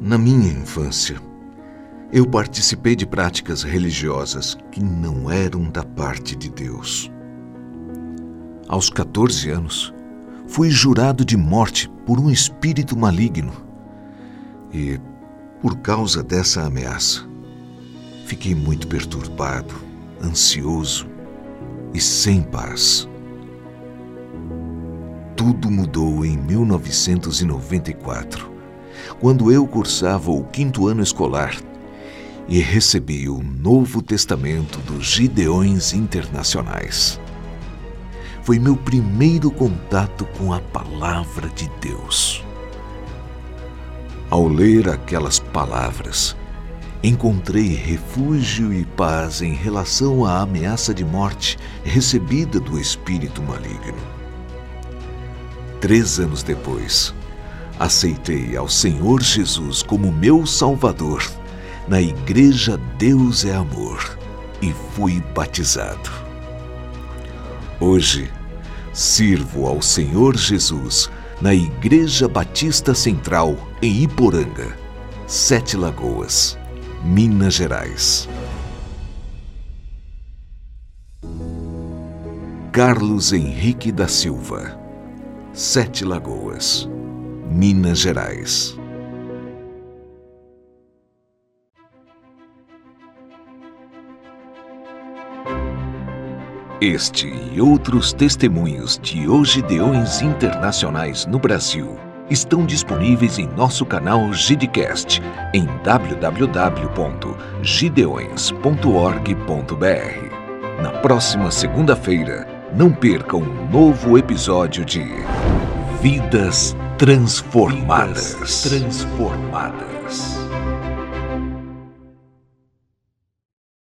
Na minha infância, eu participei de práticas religiosas que não eram da parte de Deus. Aos 14 anos, fui jurado de morte por um espírito maligno. E, por causa dessa ameaça, fiquei muito perturbado, ansioso e sem paz. Tudo mudou em 1994, quando eu cursava o quinto ano escolar e recebi o Novo Testamento dos Gideões Internacionais. Foi meu primeiro contato com a Palavra de Deus. Ao ler aquelas palavras, encontrei refúgio e paz em relação à ameaça de morte recebida do espírito maligno. Três anos depois, aceitei ao Senhor Jesus como meu Salvador na Igreja Deus é Amor e fui batizado. Hoje, sirvo ao Senhor Jesus na Igreja Batista Central em Iporanga, Sete Lagoas, Minas Gerais. Carlos Henrique da Silva, Sete Lagoas, Minas Gerais. Este e outros testemunhos de Ogideões Internacionais no Brasil estão disponíveis em nosso canal Gidecast em www.gideões.org.br. Na próxima segunda-feira, não perca um novo episódio de Vidas transformadas. transformadas.